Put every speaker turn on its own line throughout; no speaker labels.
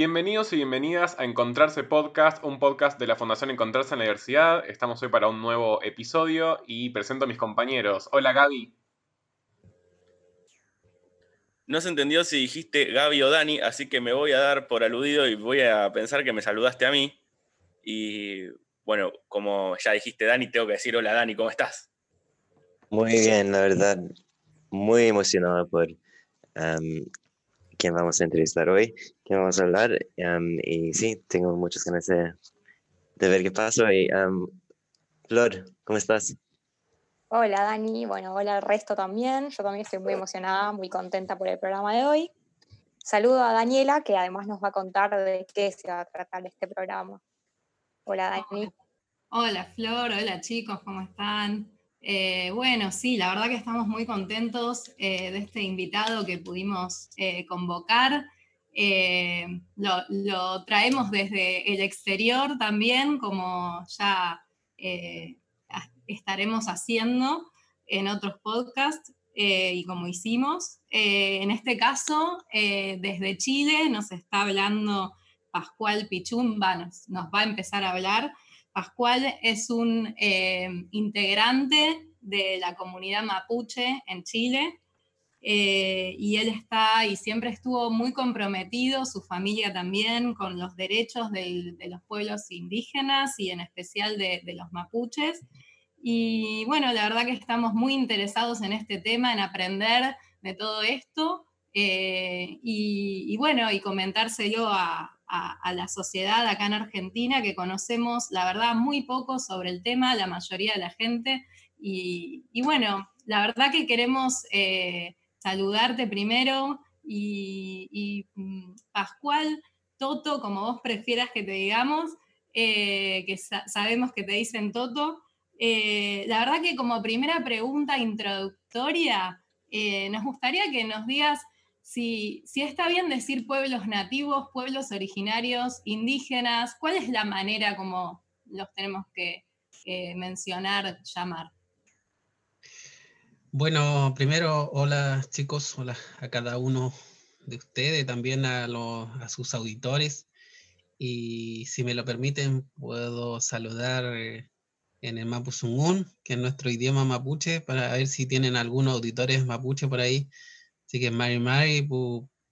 Bienvenidos y bienvenidas a Encontrarse Podcast, un podcast de la Fundación Encontrarse en la Diversidad. Estamos hoy para un nuevo episodio y presento a mis compañeros. Hola Gaby.
No se entendió si dijiste Gaby o Dani, así que me voy a dar por aludido y voy a pensar que me saludaste a mí. Y bueno, como ya dijiste Dani, tengo que decir hola Dani, ¿cómo estás?
Muy bien, la verdad, muy emocionado por quién vamos a entrevistar hoy, quién vamos a hablar. y sí, tengo muchas ganas de, ver qué pasa. Y, Flor, ¿cómo estás?
Hola Dani, bueno, hola al resto también. Yo también estoy muy emocionada, muy contenta por el programa de hoy. Saludo a Daniela, que además nos va a contar de qué se va a tratar este programa. Hola Dani.
Hola Flor, hola chicos, ¿cómo están? Eh, bueno, sí, la verdad que estamos muy contentos eh, de este invitado que pudimos eh, convocar. Lo, traemos desde el exterior también, como ya estaremos haciendo en otros podcasts y como hicimos. en este caso, desde Chile nos está hablando Pascual Pichumba, nos va a empezar a hablar Pascual es un eh, integrante de la comunidad mapuche en Chile eh, y él está y siempre estuvo muy comprometido, su familia también, con los derechos de los pueblos indígenas y en especial de, los mapuches. Y bueno, la verdad que estamos muy interesados en este tema, en aprender de todo esto eh, y, bueno, y comentárselo a, a, la sociedad acá en Argentina, que conocemos, la verdad, muy poco sobre el tema, la mayoría de la gente. Y, bueno, la verdad que queremos eh, saludarte primero y, mm, Pascual, Toto, como vos prefieras que te digamos, eh, que sabemos que te dicen Toto. Eh, la verdad que como primera pregunta introductoria, nos gustaría que nos digas si, está bien decir pueblos nativos, pueblos originarios, indígenas, ¿cuál es la manera como los tenemos que mencionar, llamar?
Bueno, primero, hola chicos, hola a cada uno de ustedes, también a, sus auditores. Y si me lo permiten, puedo saludar eh, en el Mapuzungún, que es nuestro idioma mapuche, para ver si tienen algunos auditores mapuche por ahí Así que Mari Mari,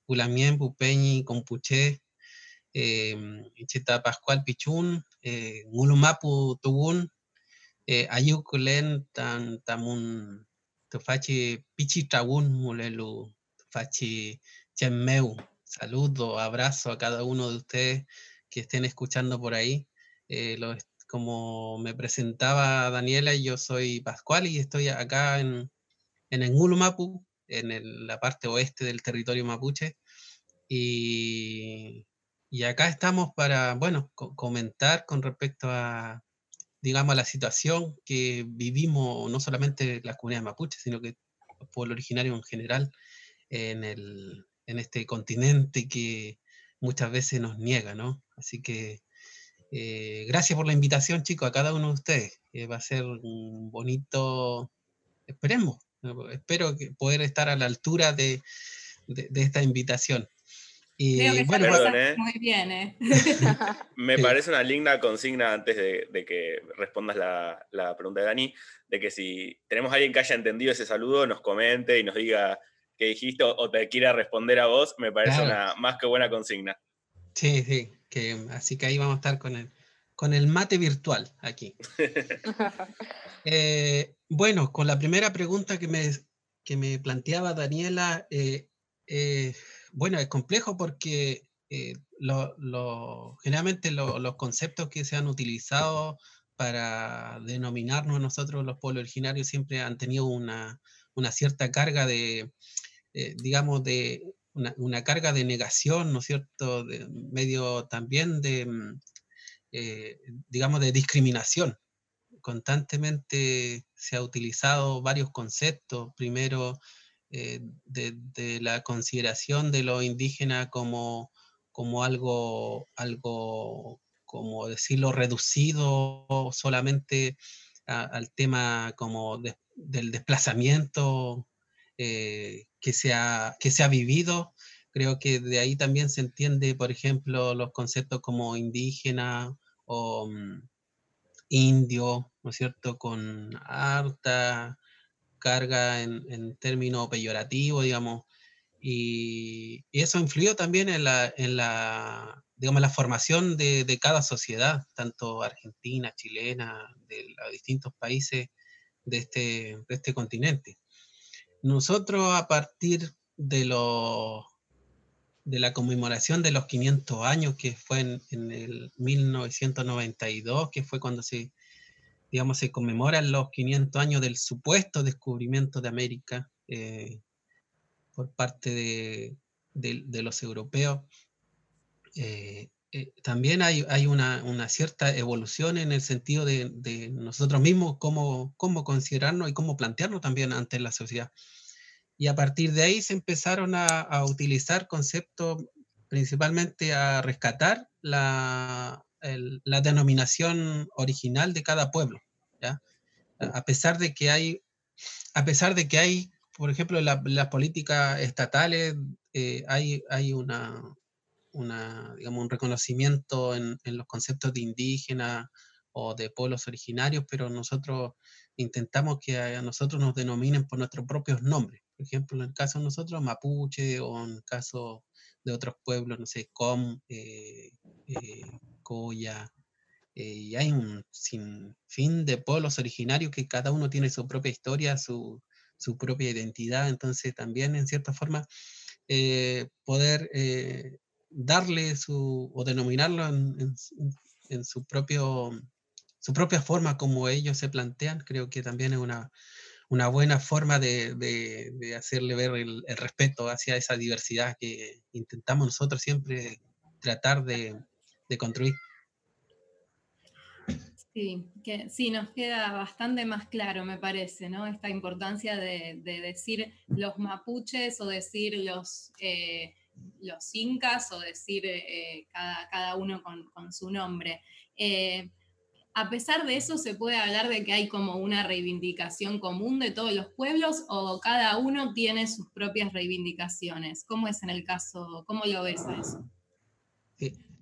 Pulamien, Pupeñi, Compuche, eh, Pascual Pichún, eh, Ngulumapu Tugun, eh, Ayukulen, Tan Tamun, Tufachi Pichitragun, Mulelu, Tufachi Chemmeu. Saludo, abrazo a cada uno de ustedes que estén escuchando por ahí. Eh, como me presentaba Daniela, yo soy Pascual y estoy acá en, en Ngulumapu, en la parte oeste del territorio mapuche. Y, acá estamos para, bueno, comentar con respecto a, digamos, la situación que vivimos no solamente las comunidades mapuches, sino que los pueblos originarios en general en, el, en este continente que muchas veces nos niega, ¿no? Así que eh, gracias por la invitación, chicos, a cada uno de ustedes. va a ser un bonito, esperemos, Espero que poder estar a la altura de, esta invitación.
Y, bueno, ¿eh? muy bien. ¿eh?
Me parece una linda consigna antes de, que respondas la, pregunta de Dani, de que si tenemos a alguien que haya entendido ese saludo, nos comente y nos diga qué dijiste o, te quiera responder a vos, me parece una más que buena consigna.
Sí, sí, que, así que ahí vamos a estar con el, con el mate virtual aquí. Eh, bueno, con la primera pregunta que me, que me planteaba Daniela, eh, eh, bueno, es complejo porque eh, generalmente los conceptos que se han utilizado para denominarnos nosotros los pueblos originarios siempre han tenido una, cierta carga de, digamos, de una, carga de negación, ¿no es cierto?, de medio también de, mm, digamos, de discriminación constantemente se ha utilizado varios conceptos. Primero, eh, de, la consideración de lo indígena como, como algo, algo, como decirlo, reducido solamente al tema como del desplazamiento eh, que, se ha, que se ha vivido, Creo que de ahí también se entiende, por ejemplo, los conceptos como indígena o mm, indio, ¿no es cierto?, con harta carga en, en términos peyorativos, digamos, y, eso influyó también en la, en la, digamos, la formación de, de, cada sociedad, tanto argentina, chilena, de los distintos países de este, de este continente. Nosotros a partir de, lo, de la conmemoración de los 500 años, que fue en, en, el 1992, que fue cuando se, digamos, se conmemoran los 500 años del supuesto descubrimiento de América eh, por parte de, de, los europeos. Eh, eh, también hay, hay una, una, cierta evolución en el sentido de, de, nosotros mismos, cómo, cómo considerarnos y cómo plantearnos también ante la sociedad. Y a partir de ahí se empezaron a, utilizar conceptos, principalmente a rescatar la, la denominación original de cada pueblo. ¿ya? A pesar de que hay, a pesar de que hay, por ejemplo, las la políticas estatales, eh, hay, hay una, una, digamos, un reconocimiento en, en, los conceptos de indígena o de pueblos originarios, pero nosotros intentamos que a nosotros nos denominen por nuestros propios nombres. Por ejemplo, en el caso de nosotros, mapuche, o en el caso de otros pueblos, no sé, com, eh, eh, coya, eh, y hay un sinfín de pueblos originarios que cada uno tiene su propia historia, su, su propia identidad, entonces también en cierta forma eh, poder eh, darle su, o denominarlo en, en, en, su, propio, su propia forma como ellos se plantean, creo que también es una, una buena forma de, de, hacerle ver el, respeto hacia esa diversidad que intentamos nosotros siempre tratar de, construir.
Sí, que sí, nos queda bastante más claro, me parece, ¿no? Esta importancia de, de decir los mapuches o decir los, eh, los incas o decir eh, cada, cada, uno con, con su nombre. Eh, a pesar de eso, ¿se puede hablar de que hay como una reivindicación común de todos los pueblos o cada uno tiene sus propias reivindicaciones? ¿Cómo es en el caso, cómo lo ves a eso?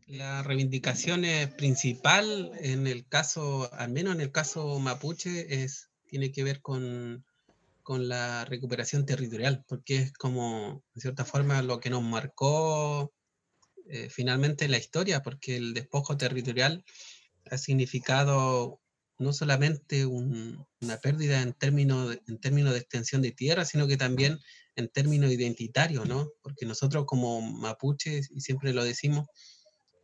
La reivindicación principal en el caso, al menos en el caso mapuche, es, tiene que ver con, con la recuperación territorial, porque es como, de cierta forma, lo que nos marcó eh, finalmente la historia, porque el despojo territorial ha significado no solamente un, una pérdida en términos, de, extensión de tierra, sino que también en términos identitarios, ¿no? Porque nosotros como mapuches, y siempre lo decimos,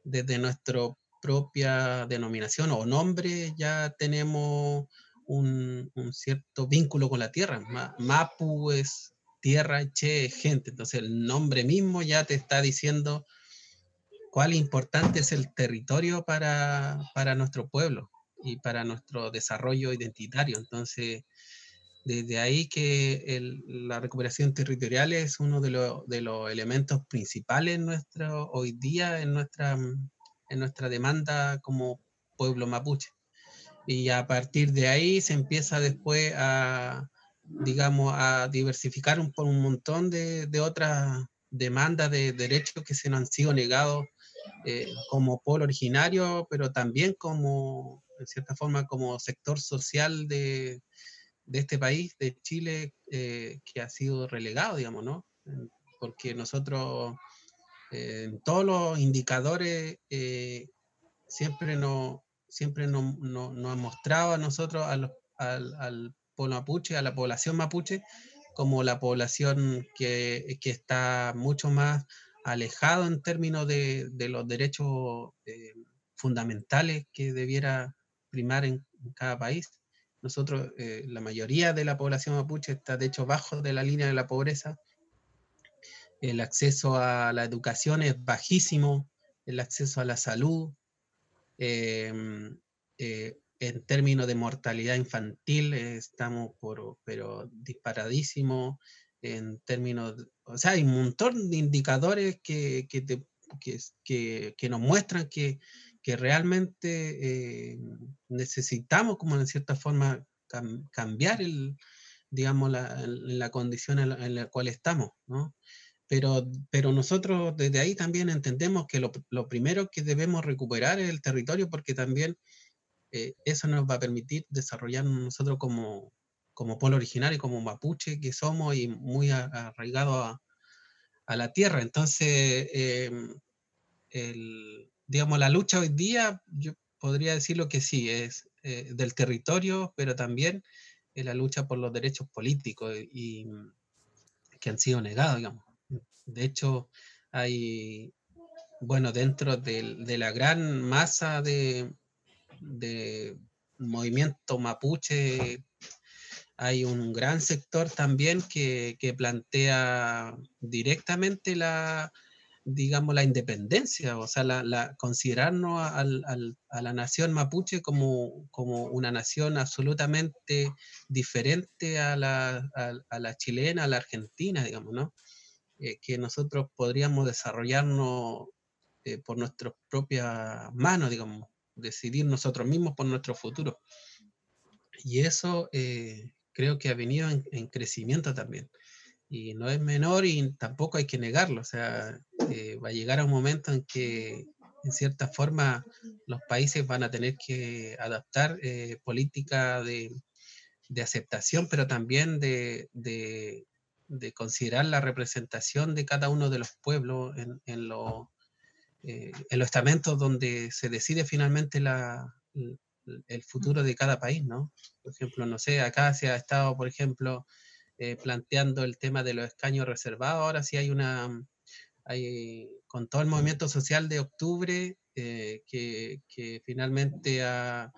desde nuestra propia denominación o nombre ya tenemos un, cierto vínculo con la tierra. Mapu es tierra, Che es gente. Entonces el nombre mismo ya te está diciendo cuál importante es el territorio para, para nuestro pueblo y para nuestro desarrollo identitario. Entonces, desde ahí que el, la recuperación territorial es uno de, lo, de, los elementos principales en nuestro, hoy día en nuestra, en nuestra demanda como pueblo mapuche. Y a partir de ahí se empieza después a, digamos, a diversificar un, por un montón de, de otras demandas de derechos que se nos han sido negados eh, como pueblo originario, pero también como, en cierta forma, como sector social de, de este país, de Chile, eh, que ha sido relegado, digamos, ¿no? Porque nosotros, eh, en todos los indicadores, siempre nos siempre nos no, no ha mostrado a nosotros, al, al, pueblo mapuche, a la población mapuche, como la población que, que está mucho más alejado en términos de, de los derechos eh, fundamentales que debiera primar en, en cada país. Nosotros, eh, la mayoría de la población mapuche está de hecho bajo de la línea de la pobreza. El acceso a la educación es bajísimo, el acceso a la salud, eh, eh, en términos de mortalidad infantil estamos por, pero disparadísimo, en términos, o sea, hay un montón de indicadores que, que, te, que, que, nos muestran que realmente eh, necesitamos, como en cierta forma, cam cambiar el, digamos, la, la condición en la, en la, cual estamos, ¿no? pero, pero nosotros desde ahí también entendemos que lo, lo primero que debemos recuperar es el territorio porque también eh, eso nos va a permitir desarrollar nosotros como, como pueblo originario, como mapuche que somos y muy arraigado a, la tierra. Entonces, em, el, digamos, la lucha hoy día, yo podría decirlo que sí, es eh, del territorio, pero también es la lucha por los derechos políticos y, que han sido negados, digamos. De hecho, hay, bueno, dentro de, de la gran masa de, de movimiento mapuche hay un gran sector también que, plantea directamente la, digamos, la independencia, o sea, la, considerarnos a la nación mapuche como, como, una nación absolutamente diferente a la, chilena, a la argentina, digamos, ¿no? Eh, que nosotros podríamos desarrollarnos eh, por nuestras propias manos, digamos, decidir nosotros mismos por nuestro futuro. Y eso eh, creo que ha venido en, crecimiento también. Y no es menor y tampoco hay que negarlo. O sea, eh, va a llegar a un momento en que, en cierta forma, los países van a tener que adaptar eh, política de, de, aceptación, pero también de, de, de, considerar la representación de cada uno de los pueblos en, en, lo, eh, en los estamentos donde se decide finalmente la, el futuro de cada país, ¿no? Por ejemplo, no sé, acá se ha estado, por ejemplo, eh, planteando el tema de los escaños reservados, ahora sí hay una, hay, con todo el movimiento social de octubre, eh, que, que, finalmente ha,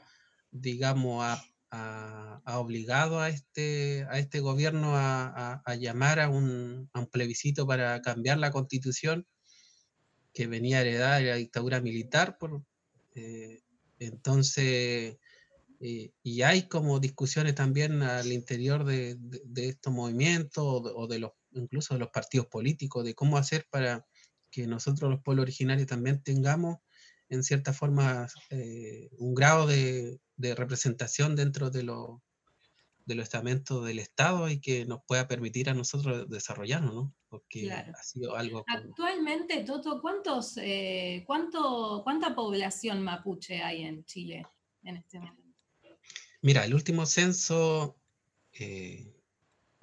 digamos, ha, ha, obligado a este, a este gobierno a, a llamar a un, a un plebiscito para cambiar la constitución que venía heredada de la dictadura militar. Por, eh, entonces, eh, y hay como discusiones también al interior de, de, estos movimientos o de, los, incluso de los partidos políticos, de cómo hacer para que nosotros los pueblos originarios también tengamos en cierta forma eh, un grado de, representación dentro de, lo, de los estamentos del Estado y que nos pueda permitir a nosotros desarrollarnos, ¿no? Porque ha sido algo...
Actualmente, Toto, ¿cuántos, eh, cuánto, ¿cuánta población mapuche hay en Chile en este momento?
Mira, el último censo, eh,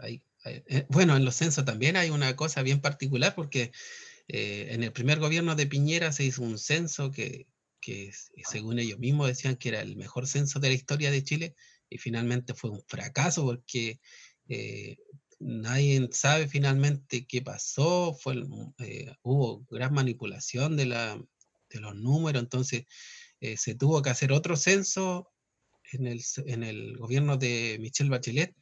eh, bueno, en los censos también hay una cosa bien particular porque en el primer gobierno de Piñera se hizo un censo que, que según ellos mismos decían que era el mejor censo de la historia de Chile, y finalmente fue un fracaso porque eh, nadie sabe finalmente qué pasó, fue, eh, hubo gran manipulación de, la, de los números, entonces eh, se tuvo que hacer otro censo en el, en el gobierno de Michelle Bachelet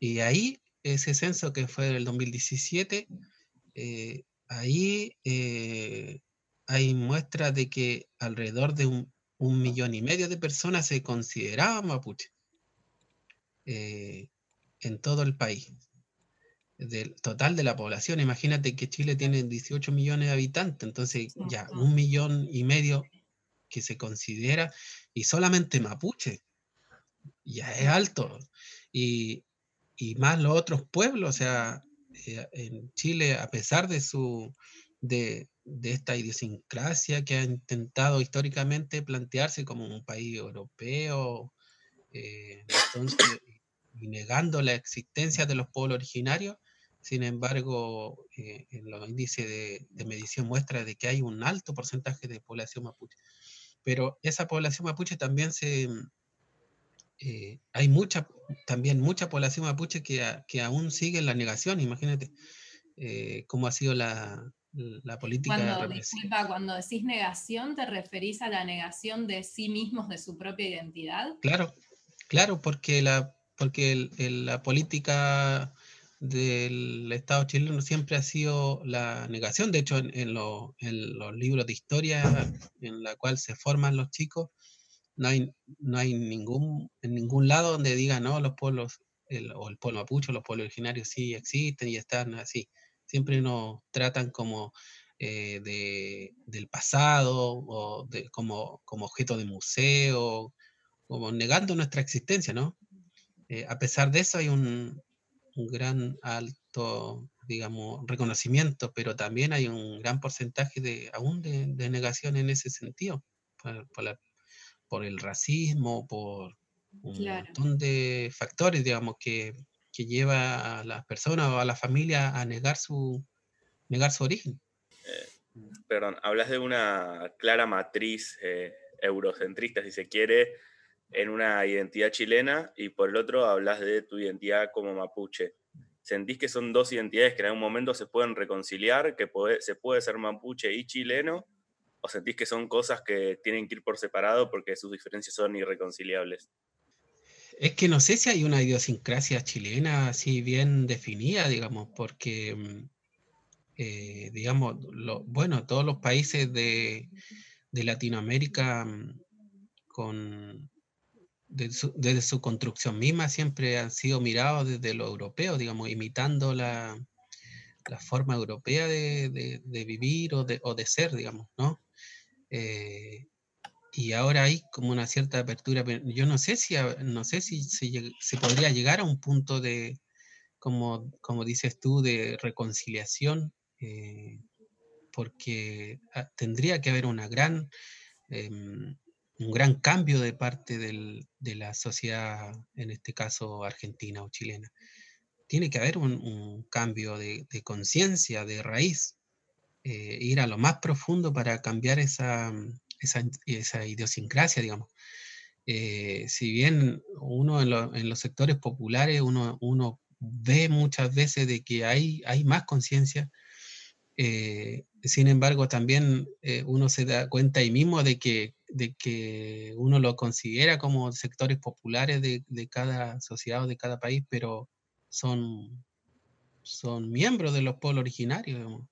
y ahí ese censo que fue el 2017, ahí hay muestras de que alrededor de un, un millón y medio de personas se consideraban mapuche. Eh, en todo el país. Del total de la población, imagínate que Chile tiene 18 millones de habitantes, entonces ya un millón y medio que se considera, y solamente mapuche, ya es alto. Y, y más los otros pueblos, o sea, eh, en Chile, a pesar de su de, de, esta idiosincrasia que ha intentado históricamente plantearse como un país europeo, eh, entonces, y negando la existencia de los pueblos originarios. Sin embargo, eh, en los índices de, medición muestra de que hay un alto porcentaje de población mapuche. Pero esa población mapuche también se... Eh, hay mucha, también mucha población mapuche que, que aún sigue en la negación, imagínate eh, cómo ha sido la, la política.
Cuando, disculpa, cuando decís negación, ¿te referís a la negación de sí mismos, de su propia identidad?
Claro, claro, porque la, porque la política del Estado chileno siempre ha sido la negación. De hecho, en, los libros de historia en la cual se forman los chicos, no hay, ningún, en ningún lado donde digan, no, los pueblos, o el pueblo mapuche, los pueblos originarios sí existen y están así. Siempre nos tratan como eh, de, del pasado o de, como objeto de museo, como negando nuestra existencia, ¿no? Eh, a pesar de eso, hay un, un gran alto, digamos, reconocimiento, pero también hay un gran porcentaje de, aún de, negación en ese sentido, por, el racismo, por un montón de factores, digamos, que, que lleva a las personas o a la familia a negar su, negar su origen.
Eh, perdón, hablas de una clara matriz eh, eurocentrista, si se quiere, en una identidad chilena y por el otro hablas de tu identidad como mapuche. ¿Sentís que son dos identidades que en algún momento se pueden reconciliar, que se puede ser mapuche y chileno? ¿O sentís que son cosas que tienen que ir por separado porque sus diferencias son irreconciliables?
Es que no sé si hay una idiosincrasia chilena así bien definida, digamos, porque, mm, eh, digamos, bueno, todos los países de, de Latinoamérica mm, con, desde su, construcción misma siempre han sido mirados desde lo europeo, digamos, imitando la, la forma europea de, de, vivir o de, o de, ser, digamos, ¿no? Eh, y ahora hay como una cierta apertura, pero yo no sé si, no sé si se, podría llegar a un punto de, como, como dices tú, de reconciliación, eh, porque ah, tendría que haber una gran... Em, un gran cambio de parte de la sociedad, en este caso argentina o chilena. Tiene que haber un, cambio de, conciencia, de raíz, eh, ir a lo más profundo para cambiar esa, esa, idiosincrasia, digamos. Eh, si bien uno en, los sectores populares, uno, uno, ve muchas veces de que hay, hay más conciencia, eh, sin embargo, también uno se da cuenta ahí mismo de que de que uno lo considera como sectores populares de, cada sociedad o de cada país, pero son, son miembros de los pueblos originarios.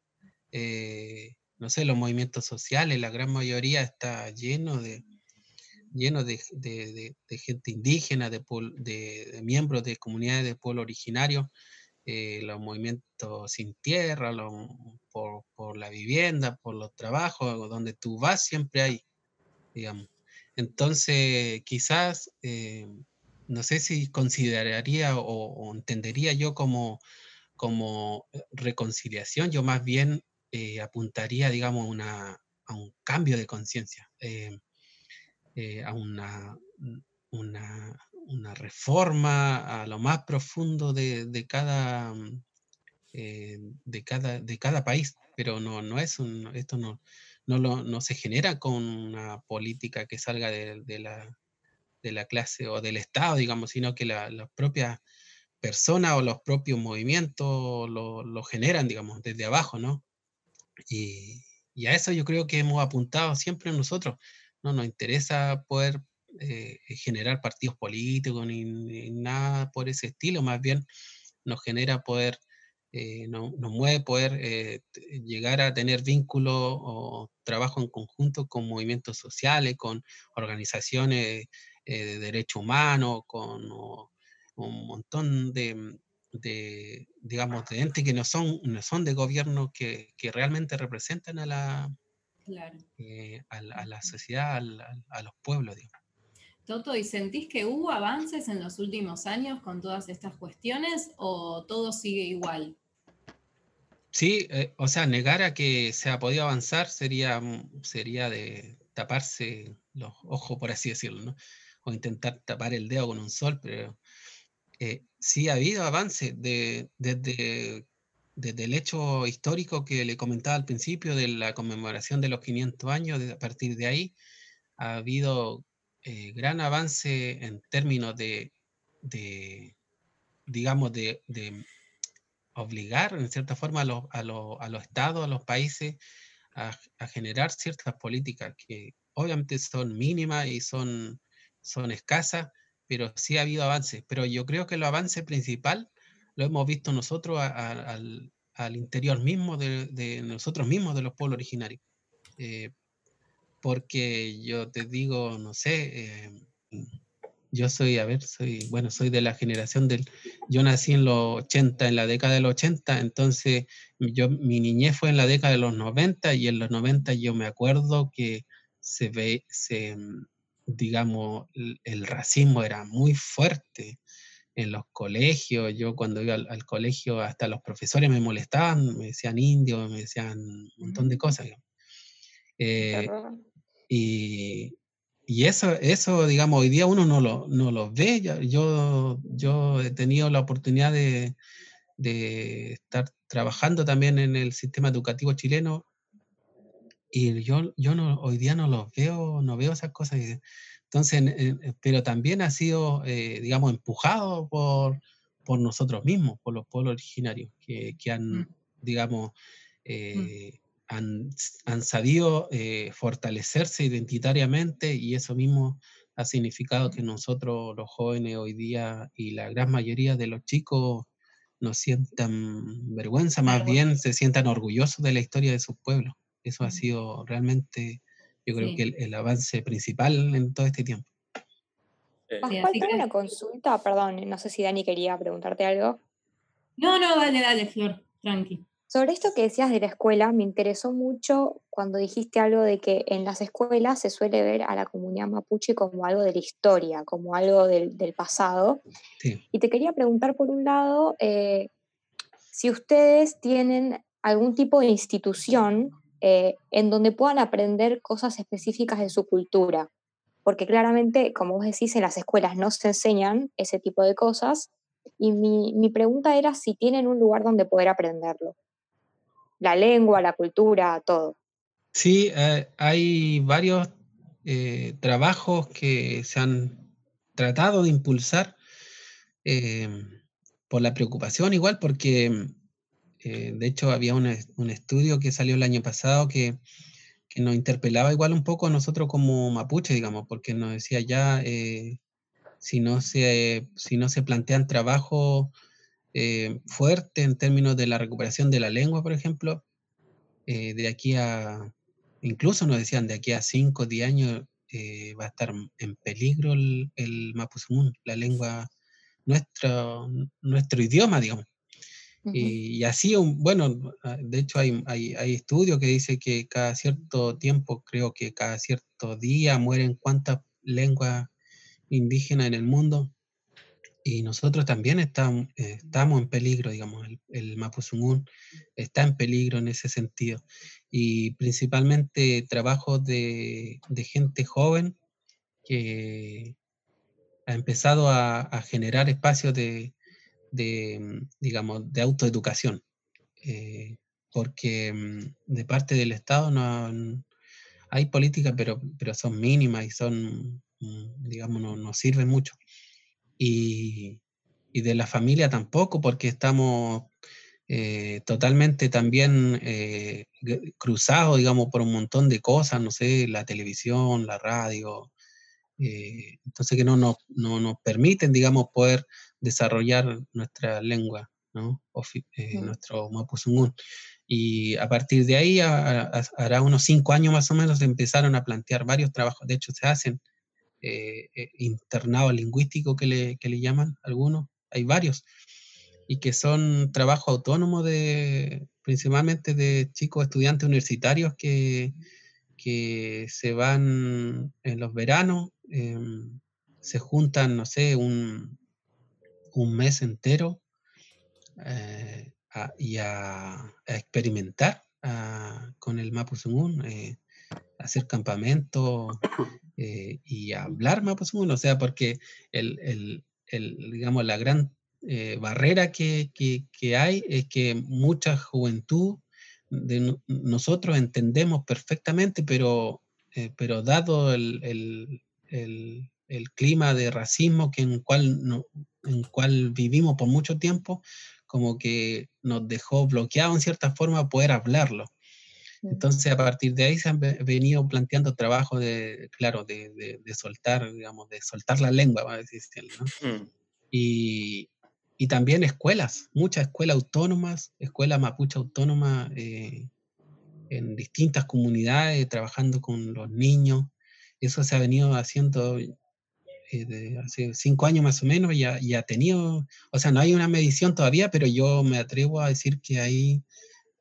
Eh, no sé, los movimientos sociales, la gran mayoría está lleno de, lleno de, gente indígena, de, miembros de comunidades de pueblo originario, eh, los movimientos sin tierra, por, la vivienda, por los trabajos, donde tú vas siempre hay digamos. Entonces, quizás, eh, no sé si consideraría o, entendería yo como, como reconciliación, yo más bien eh, apuntaría, digamos, a un cambio de conciencia, eh, a una, una, una, reforma a lo más profundo de, de cada, de, cada, de cada país, pero no, no es un, esto no, no, se genera con una política que salga de, la, clase o del Estado, digamos, sino que las la propias personas o los propios movimientos lo, generan, digamos, desde abajo, ¿no? Y, a eso yo creo que hemos apuntado siempre nosotros. No nos interesa poder eh, generar partidos políticos ni, nada por ese estilo, más bien nos genera poder eh, nos, mueve poder eh, llegar a tener vínculo o trabajo en conjunto con movimientos sociales, con organizaciones eh, de derechos humanos, con un montón de, digamos, de entes que no son, no son de gobierno, que, realmente representan a la, a, la sociedad, a, los pueblos.
Toto, ¿y sentís que hubo avances en los últimos años con todas estas cuestiones o todo sigue igual?
Sí, eh, o sea, negar a que se ha podido avanzar sería, mm, sería de taparse los ojos, por así decirlo, ¿no? O intentar tapar el dedo con un sol, pero eh, sí ha habido avances de, desde, desde el hecho histórico que le comentaba al principio de la conmemoración de los 500 años, a partir de ahí ha habido eh, gran avance en términos de, digamos, de, obligar en cierta forma a los, estados, a los países, a, generar ciertas políticas que obviamente son mínimas y son, son escasas, pero sí ha habido avances. Pero yo creo que el avance principal lo hemos visto nosotros al, al, interior mismo de, de, nosotros mismos, de los pueblos originarios. Eh, porque yo te digo, no sé, eh, yo soy, a ver, soy, bueno, soy de la generación del, yo nací en los 80, en la década del 80, entonces yo, mi niñez fue en la década de los 90 y en los 90 yo me acuerdo que se ve, se, digamos, el, racismo era muy fuerte en los colegios. Yo cuando iba al, colegio, hasta los profesores me molestaban, me decían indio, me decían un montón de mm. cosas. Eh, y, y, eso, eso, digamos, hoy día uno no lo, no lo ve. Yo, yo he tenido la oportunidad de, de estar trabajando también en el sistema educativo chileno y yo, yo no, hoy día no los veo, no veo esas cosas. Entonces, eh, pero también ha sido, eh, digamos, empujado por, por nosotros mismos, por los pueblos originarios, que, que han, mm. digamos, mm. Eh, han, han, sabido fortalecerse identitariamente y eso mismo ha significado que nosotros, los jóvenes hoy día y la gran mayoría de los chicos, no sientan vergüenza, más bien se sientan orgullosos de la historia de sus pueblos. Eso ha sido realmente yo creo que el, avance principal en todo este tiempo.
Pascual, tengo una consulta, perdón, no sé si Dani quería preguntarte algo.
No, no, dale, dale, Flor, tranqui.
Sobre esto que decías de la escuela, me interesó mucho cuando dijiste algo de que en las escuelas se suele ver a la comunidad mapuche como algo de la historia, como algo del, pasado. Y te quería preguntar, por un lado, eh, si ustedes tienen algún tipo de institución eh, en donde puedan aprender cosas específicas de su cultura. Porque claramente, como vos decís, en las escuelas no se enseñan ese tipo de cosas. Y mi, pregunta era si tienen un lugar donde poder aprenderlo. La lengua, la cultura, todo.
Sí, eh, hay varios eh, trabajos que se han tratado de impulsar por la preocupación igual, porque eh, de hecho, había un, estudio que salió el año pasado que, nos interpelaba igual un poco a nosotros como mapuche, digamos, porque nos decía ya, si, no se, si no se plantean trabajos eh, fuertes en términos de la recuperación de la lengua, por ejemplo, de aquí a, incluso nos decían, de aquí a 5 o 10 años va a estar en peligro el, el la lengua, nuestro, nuestro idioma, digamos y, así, bueno, ah, de hecho hay, hay, hay, estudios que dicen que cada cierto tiempo, creo que cada cierto día mueren cuántas lenguas indígenas en el mundo. Y nosotros también estamos, estamos en peligro, digamos, el, el Mapuzungún está en peligro en ese sentido. Y principalmente trabajo de, gente joven que ha empezado a, generar espacios de, digamos, de autoeducación, eh, porque mm, de parte del Estado no hay políticas, pero, pero son mínimas y son, mm, digamos, no, no sirven mucho. Y, y, de la familia tampoco, porque estamos eh, totalmente también eh, cruzados, digamos, por un montón de cosas, no sé, la televisión, la radio, entonces que no, no, no nos permiten, digamos, poder desarrollar nuestra lengua, ¿no? Eh, nuestro Mapuzungún. Y a partir de ahí, hará unos cinco años más o menos, empezaron a plantear varios trabajos. De hecho, se hacen eh, eh, internados lingüísticos que le, que le llaman algunos, hay varios, y que son trabajo autónomo de, principalmente de chicos estudiantes universitarios que, que se van en los veranos, em, se juntan, no sé, un, un mes entero eh, y a, experimentar con el Mapuzungún, eh, hacer campamento eh, y hablar Mapuzungún, o sea, porque el, digamos, la gran barrera que, hay es que mucha juventud de nosotros entendemos perfectamente, pero, pero dado el, clima de racismo que en cual no, en cual vivimos por mucho tiempo, como que nos dejó bloqueado en cierta forma poder hablarlo. Entonces, a partir de ahí se han venido planteando trabajos de, claro, de, de, soltar, digamos, de soltar la lengua, decir, ¿no? Mm. Y, y, también escuelas, muchas escuelas autónomas, escuelas mapuche autónomas eh, en distintas comunidades, trabajando con los niños. Eso se ha venido haciendo eh, hace cinco años más o menos, ya, ya ha tenido, o sea, no hay una medición todavía, pero yo me atrevo a decir que hay,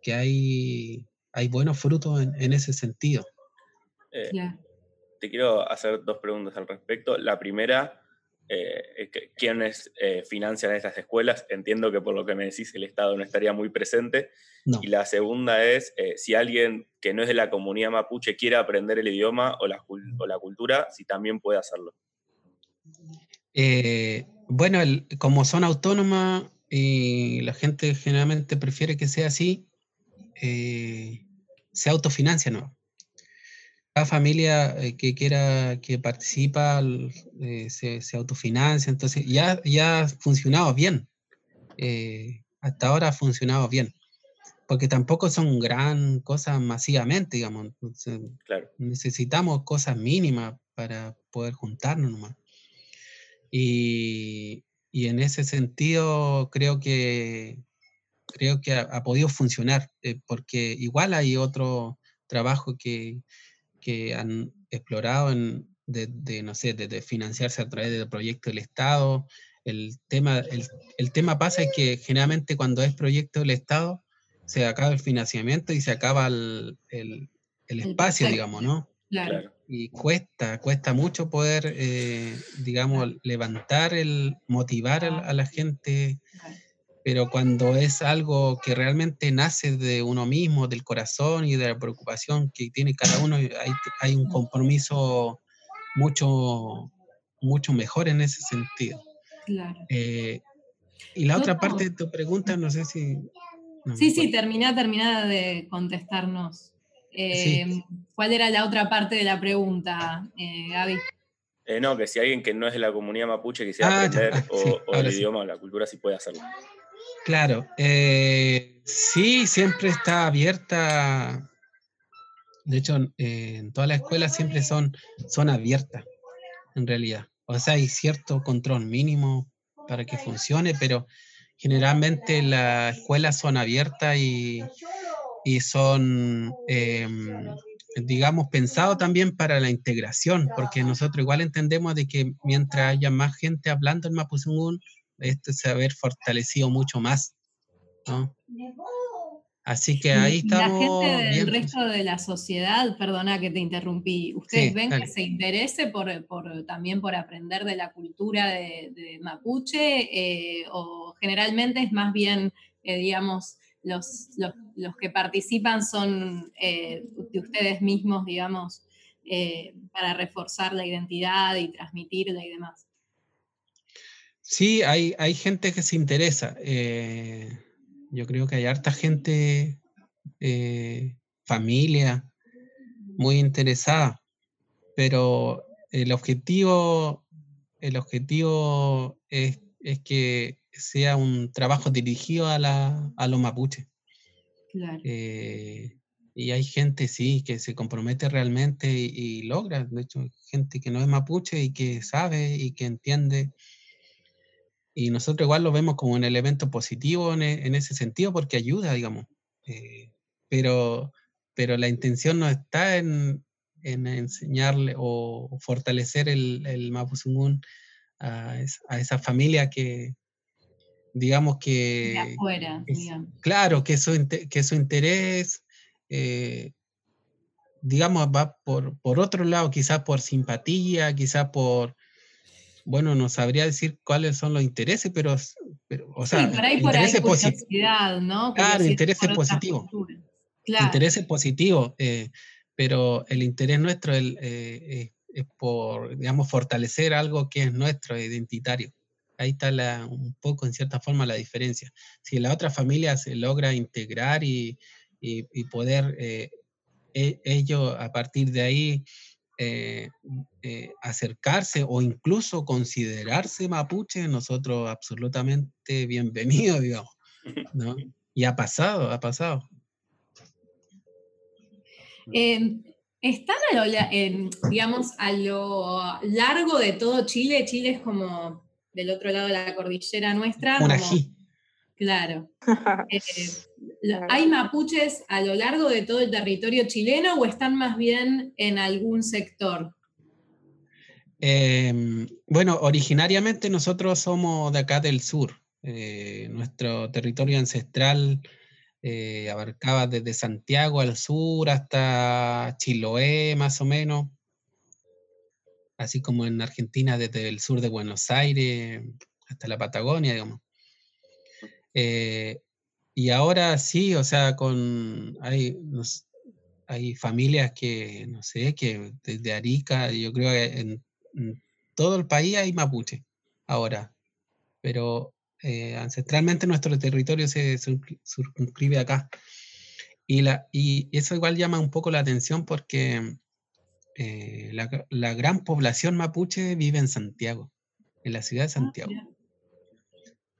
que hay, hay buenos frutos en, ese sentido.
Eh, te quiero hacer dos preguntas al respecto. La primera, eh, quiénes eh, financian estas escuelas. Entiendo que por lo que me decís el Estado no estaría muy presente. Y la segunda es si alguien que no es de la comunidad mapuche quiere aprender el idioma o la, o la cultura, si también puede hacerlo.
bueno, como son autónomas y la gente generalmente prefiere que sea así, se autofinancia, ¿no? Cada familia eh, que quiera, que participa, eh, se, autofinancia, entonces ya, ya ha funcionado bien. Eh, hasta ahora ha funcionado bien. Porque tampoco son gran cosas masivamente, digamos. Necesitamos cosas mínimas para poder juntarnos nomás. Y, y en ese sentido creo que creo que ha, podido funcionar, porque igual hay otro trabajo que, que han explorado en, de, no sé, de, financiarse a través del proyecto del Estado. El tema, el, tema pasa es que generalmente cuando es proyecto del Estado se acaba el financiamiento y se acaba el, el, espacio, digamos, ¿no?
Claro.
Y cuesta, cuesta mucho poder, eh, digamos, levantar, el, motivar a, la gente pero cuando es algo que realmente nace de uno mismo, del corazón y de la preocupación que tiene cada uno, hay, hay un compromiso mucho, mucho mejor en ese sentido.
Claro.
Eh, y la otra parte de tu pregunta, no sé si...
sí, sí, termina, termina de contestarnos. Eh, ¿Cuál era la otra parte de la pregunta, eh, Gaby?
no, que si alguien que no es de la comunidad mapuche quisiera ah, aprender ah, o, el idioma o la cultura, sí puede hacerlo.
Claro, eh, sí, siempre está abierta. De hecho, eh, en todas las escuelas siempre son, son abiertas, en realidad. O sea, hay cierto control mínimo para que funcione, pero generalmente las escuelas son abiertas y, son, em, digamos, pensados también para la integración, porque nosotros igual entendemos de que mientras haya más gente hablando en Mapuzungún, este se haber fortalecido mucho más. Así que ahí estamos.
La gente del resto de la sociedad, perdona que te interrumpí, ¿ustedes ven que se interese por, también por aprender de la cultura de, mapuche? Eh, ¿O generalmente es más bien, eh, digamos, los, los, que participan son eh, de ustedes mismos, digamos, para reforzar la identidad y transmitirla y demás?
Sí, hay, hay gente que se interesa. Eh, yo creo que hay harta gente, eh, familia, muy interesada, pero el objetivo, el objetivo es, que sea un trabajo dirigido a, la, a los mapuches.
Claro.
Eh, y hay gente, sí, que se compromete realmente y, y, logra, de hecho, gente que no es mapuche y que sabe y que entiende y nosotros igual lo vemos como un elemento positivo en, e, ese sentido porque ayuda, digamos. Eh, pero, pero la intención no está en, enseñarle o fortalecer el, el Mapuzungún a, esa familia que, digamos que...
De afuera, digamos.
Claro, que su, que su interés, eh, digamos, va por, por otro lado, quizás por simpatía, quizás por bueno, no sabría decir cuáles son los intereses, pero, o sea,
sí, ahí por ahí positivo. ¿no?
claro, intereses positivos. Claro. Intereses positivos, eh, pero el interés nuestro eh, es por, digamos, fortalecer algo que es nuestro, identitario. Ahí está la, un poco, en cierta forma, la diferencia. Si la otra familia se logra integrar y, y, poder eh, e, ellos a partir de ahí eh, eh, acercarse o incluso considerarse mapuche, nosotros absolutamente bienvenidos, digamos. ¿no? Y ha pasado, ha pasado.
Em, están a lo, digamos, a lo largo de todo Chile. Chile es como del otro lado de la cordillera nuestra. Claro. Eh, ¿Hay mapuches a lo largo de todo el territorio chileno o están más bien en algún sector?
Em, bueno, originariamente nosotros somos de acá del sur. Eh, nuestro territorio ancestral eh, abarcaba desde Santiago al sur hasta Chiloé, más o menos. así como en Argentina desde el sur de Buenos Aires hasta la Patagonia, digamos. Eh, y ahora sí, o sea, con hay, hay familias que, no sé, que desde Arica, yo creo que en, todo el país hay mapuche ahora, pero eh, ancestralmente nuestro territorio se circunscribe acá. Y, la, y eso igual llama un poco la atención porque eh, la, gran población mapuche vive en Santiago, en la ciudad de ah, Santiago.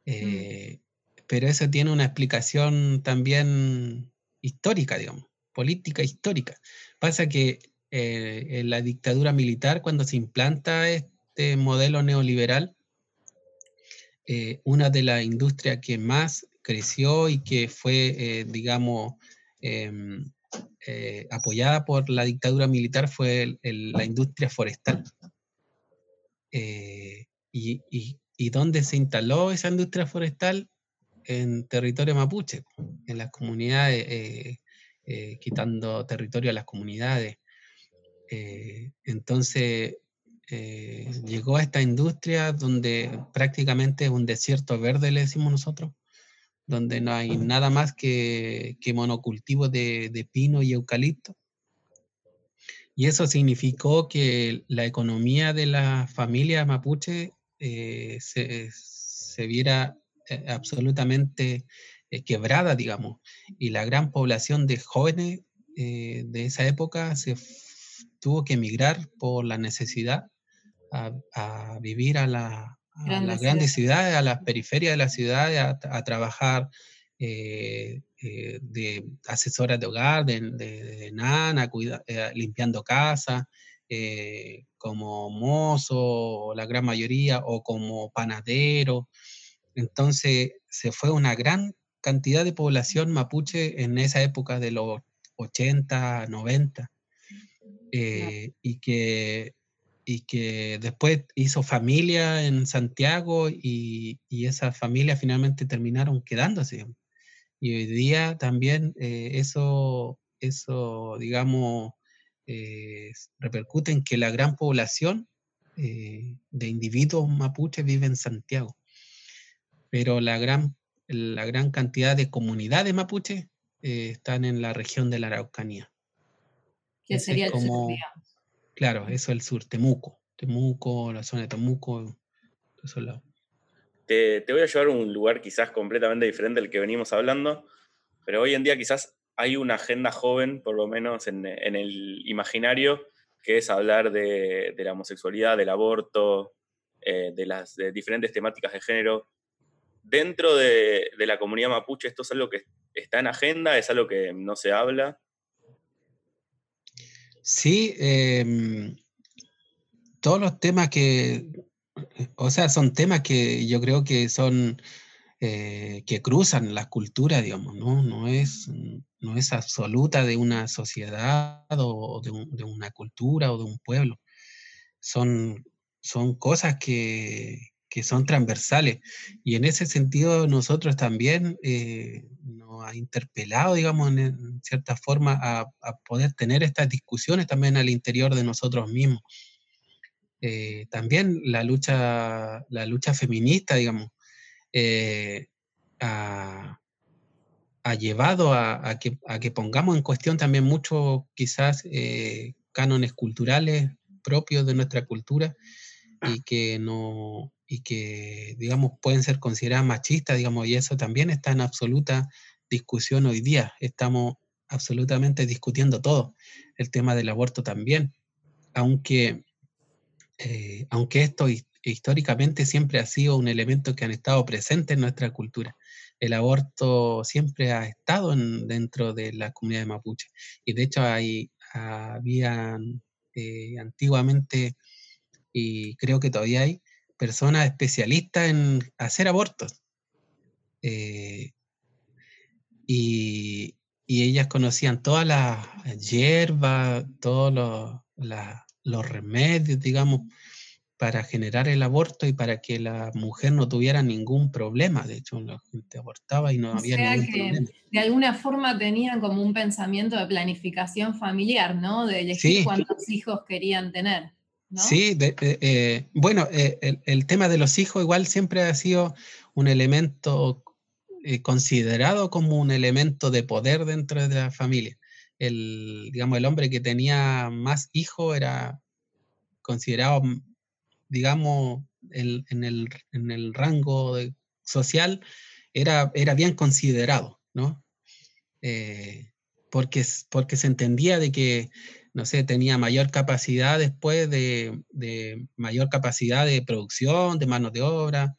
Eh, pero eso tiene una explicación también histórica, digamos, política histórica. Pasa que eh, en la dictadura militar, cuando se implanta este modelo neoliberal, una de las industrias que más creció y que fue, digamos, em, eh, apoyada por la dictadura militar fue la industria forestal. Eh, y, dónde se instaló esa industria forestal? En territorio mapuche, en las comunidades, eh, quitando territorio a las comunidades. entonces, llegó a esta industria donde prácticamente es un desierto verde, le decimos nosotros, donde no hay nada más que, que monocultivos de, pino y eucalipto. Y eso significó que la economía de la familia mapuche eh, se, viera eh, absolutamente eh, quebrada, digamos. Y la gran población de jóvenes de esa época se tuvo que emigrar por la necesidad a vivir a la, a las grandes ciudades, a las periferias de las ciudades, a, trabajar eh, eh, de asesoras de hogar, de, nana, eh, limpiando casa, como mozo, la gran mayoría, o como panadero. Entonces se fue una gran cantidad de población mapuche en esa época de los 80, 90, y que y que después hizo familia en Santiago y, y esas familias finalmente terminaron quedándose. Y hoy día también eh, eso, eso, digamos, eh, repercute en que la gran población eh, de individuos mapuches vive en Santiago. Pero la gran, la gran cantidad de comunidades mapuches están en la región de la Araucanía.
Que sería el como,
Claro, eso es el sur, Temuco. Temuco, la zona de Temuco, esos lados.
Te, te, voy a llevar a un lugar quizás completamente diferente del que venimos hablando, pero hoy en día quizás hay una agenda joven, por lo menos en, el imaginario, que es hablar de, la homosexualidad, del aborto, eh, de las diferentes temáticas de género. Dentro de, de la comunidad mapuche, ¿esto es algo que está en agenda? ¿Es algo que no se habla?
Sí, em, todos los temas que, o sea, son temas que yo creo que son, eh, que cruzan las culturas, digamos, ¿no? No es, no es absoluta de una sociedad o de, una cultura o de un pueblo. Son, son cosas que, que son transversales. Y en ese sentido nosotros también eh, nos ha interpelado, digamos, en, cierta forma a, poder tener estas discusiones también al interior de nosotros mismos. Eh, también la lucha, la lucha feminista, digamos, eh, ha, llevado a, que, a, que, pongamos en cuestión también mucho quizás cánones culturales propios de nuestra cultura y que no, y que, digamos, pueden ser consideradas machistas, digamos, y eso también está en absoluta discusión hoy día. Estamos absolutamente discutiendo todo. El tema del aborto también. Aunque, eh, aunque esto históricamente siempre ha sido un elemento que han estado presente en nuestra cultura. El aborto siempre ha estado dentro de la comunidad de mapuche. Y de hecho, hay, habían eh, antiguamente, y creo que todavía hay, personas especialistas en hacer abortos. Eh, y, ellas conocían todas las hierbas, todos los, remedios, digamos, para generar el aborto y para que la mujer no tuviera ningún problema. De hecho, la gente abortaba y no había ningún problema.
De alguna forma tenían como un pensamiento de planificación familiar, ¿no? De elegir cuántos hijos querían tener.
Sí, eh, bueno, el, el, tema de los hijos igual siempre ha sido un elemento considerado como un elemento de poder dentro de la familia. El, digamos, el hombre que tenía más hijos era considerado, digamos, en, el, rango social, era, era bien considerado, ¿no? Eh, porque, porque se entendía de que, no sé, tenía mayor capacidad después de, mayor capacidad de producción, de mano de obra,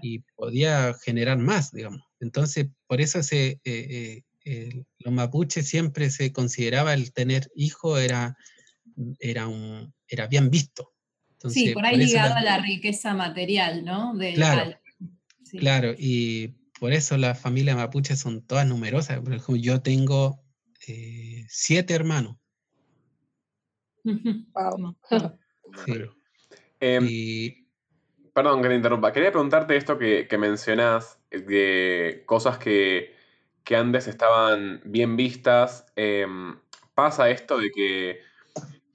y podía generar más, digamos. Entonces, por eso se, eh, eh, los mapuches siempre se consideraba el tener hijo era, era, un, era bien visto.
sí, por ahí ligado a la riqueza material, ¿no?
claro, claro, y por eso las familias mapuches son todas numerosas. Por ejemplo, yo tengo eh, siete hermanos.
Wow. Em, perdón que te interrumpa. Quería preguntarte esto que, que mencionás, de cosas que, que antes estaban bien vistas. Em, pasa esto de que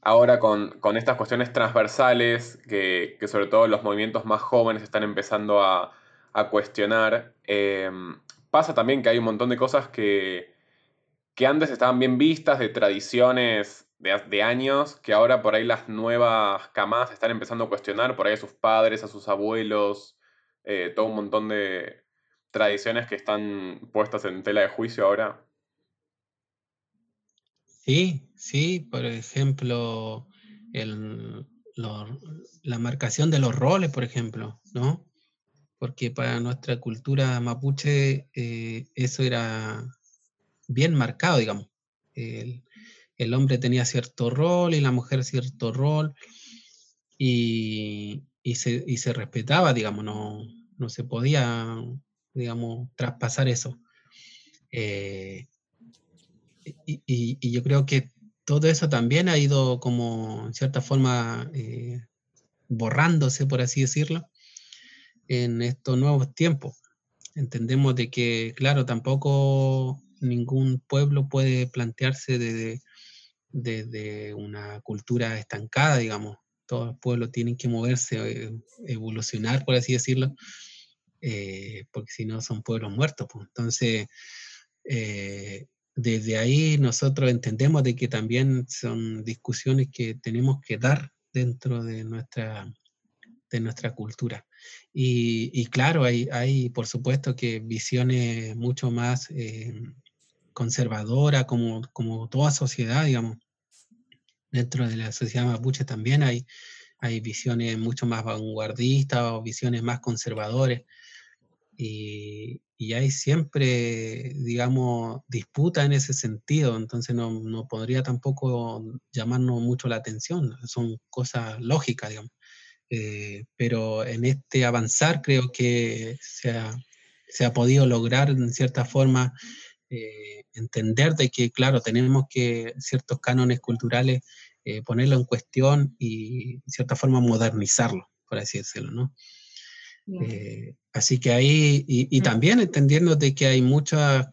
ahora con, estas cuestiones transversales, que, sobre todo los movimientos más jóvenes están empezando a, cuestionar, em, pasa también que hay un montón de cosas que, que antes estaban bien vistas, de tradiciones de, años, que ahora por ahí las nuevas camadas están empezando a cuestionar, por ahí a sus padres, a sus abuelos, eh, todo un montón de tradiciones que están puestas en tela de juicio ahora.
Sí, sí, por ejemplo, la marcación de los roles, por ejemplo, ¿no? Porque para nuestra cultura mapuche eh, eso era bien marcado, digamos. El, hombre tenía cierto rol y la mujer cierto rol y, se, respetaba, digamos, no, no, se podía, digamos, traspasar eso. Eh, y, yo creo que todo eso también ha ido como, en cierta forma, eh, borrándose, por así decirlo, en estos nuevos tiempos. Entendemos de que, claro, tampoco ningún pueblo puede plantearse desde, de una cultura estancada, digamos. Todos los pueblos tienen que moverse, eh, evolucionar, por así decirlo, eh, porque si no son pueblos muertos. Pues. Entonces, desde ahí nosotros entendemos de que también son discusiones que tenemos que dar dentro de nuestra, de nuestra cultura. Y, claro, hay, hay, por supuesto que visiones mucho más eh, conservadoras, como, como toda sociedad, digamos. Dentro de la sociedad mapuche también hay, hay visiones mucho más vanguardistas o visiones más conservadoras. Y, y hay siempre, digamos, disputa en ese sentido, entonces no, no, podría tampoco llamarnos mucho la atención, son cosas lógicas, digamos. Eh, pero en este avanzar creo que se ha, se ha podido lograr en cierta forma eh, entender de que, claro, tenemos que ciertos cánones culturales eh, ponerlo en cuestión y en cierta forma modernizarlo, por así decirlo, ¿no? Eh, así que ahí, y, también entendiendo de que hay muchos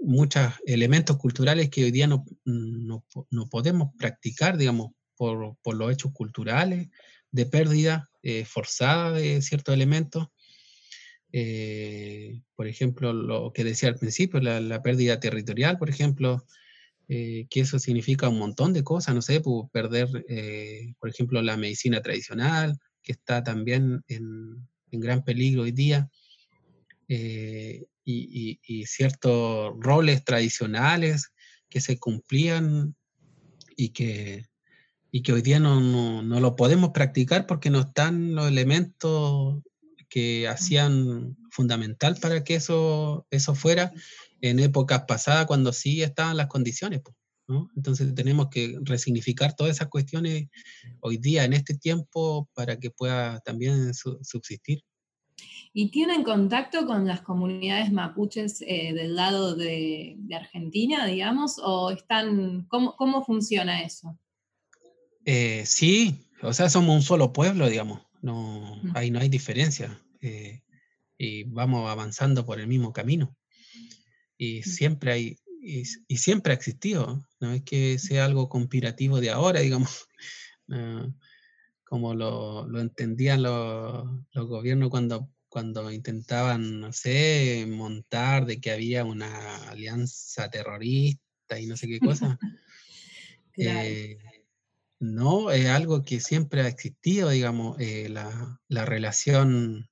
muchos elementos culturales que hoy día no, no, podemos practicar, digamos, por, por, los hechos culturales, de pérdida eh, forzada de ciertos elementos. Eh, por ejemplo, lo que decía al principio, la, pérdida territorial, por ejemplo, que eso significa un montón de cosas, no sé, perder, por ejemplo, la medicina tradicional, que está también en, en gran peligro hoy día, eh, y, ciertos roles tradicionales que se cumplían y que, y que hoy día no, no, lo podemos practicar porque no están los elementos que hacían fundamental para que eso, eso fuera en épocas pasadas cuando sí estaban las condiciones. ¿no? Entonces tenemos que resignificar todas esas cuestiones hoy día, en este tiempo, para que pueda también subsistir.
¿Y tienen contacto con las comunidades mapuches eh, del lado de, Argentina, digamos? ¿O están, cómo, cómo funciona eso?
Eh, sí, o sea, somos un solo pueblo, digamos. No, mm. Ahí no hay diferencia. Eh, y vamos avanzando por el mismo camino. Y mm. siempre hay, y, siempre ha existido. No es que sea algo conspirativo de ahora, digamos. como lo, entendían los, gobiernos cuando, cuando intentaban, no sé, montar de que había una alianza terrorista y no sé qué cosa. Eh, no, es algo que siempre ha existido, digamos, eh, la, relación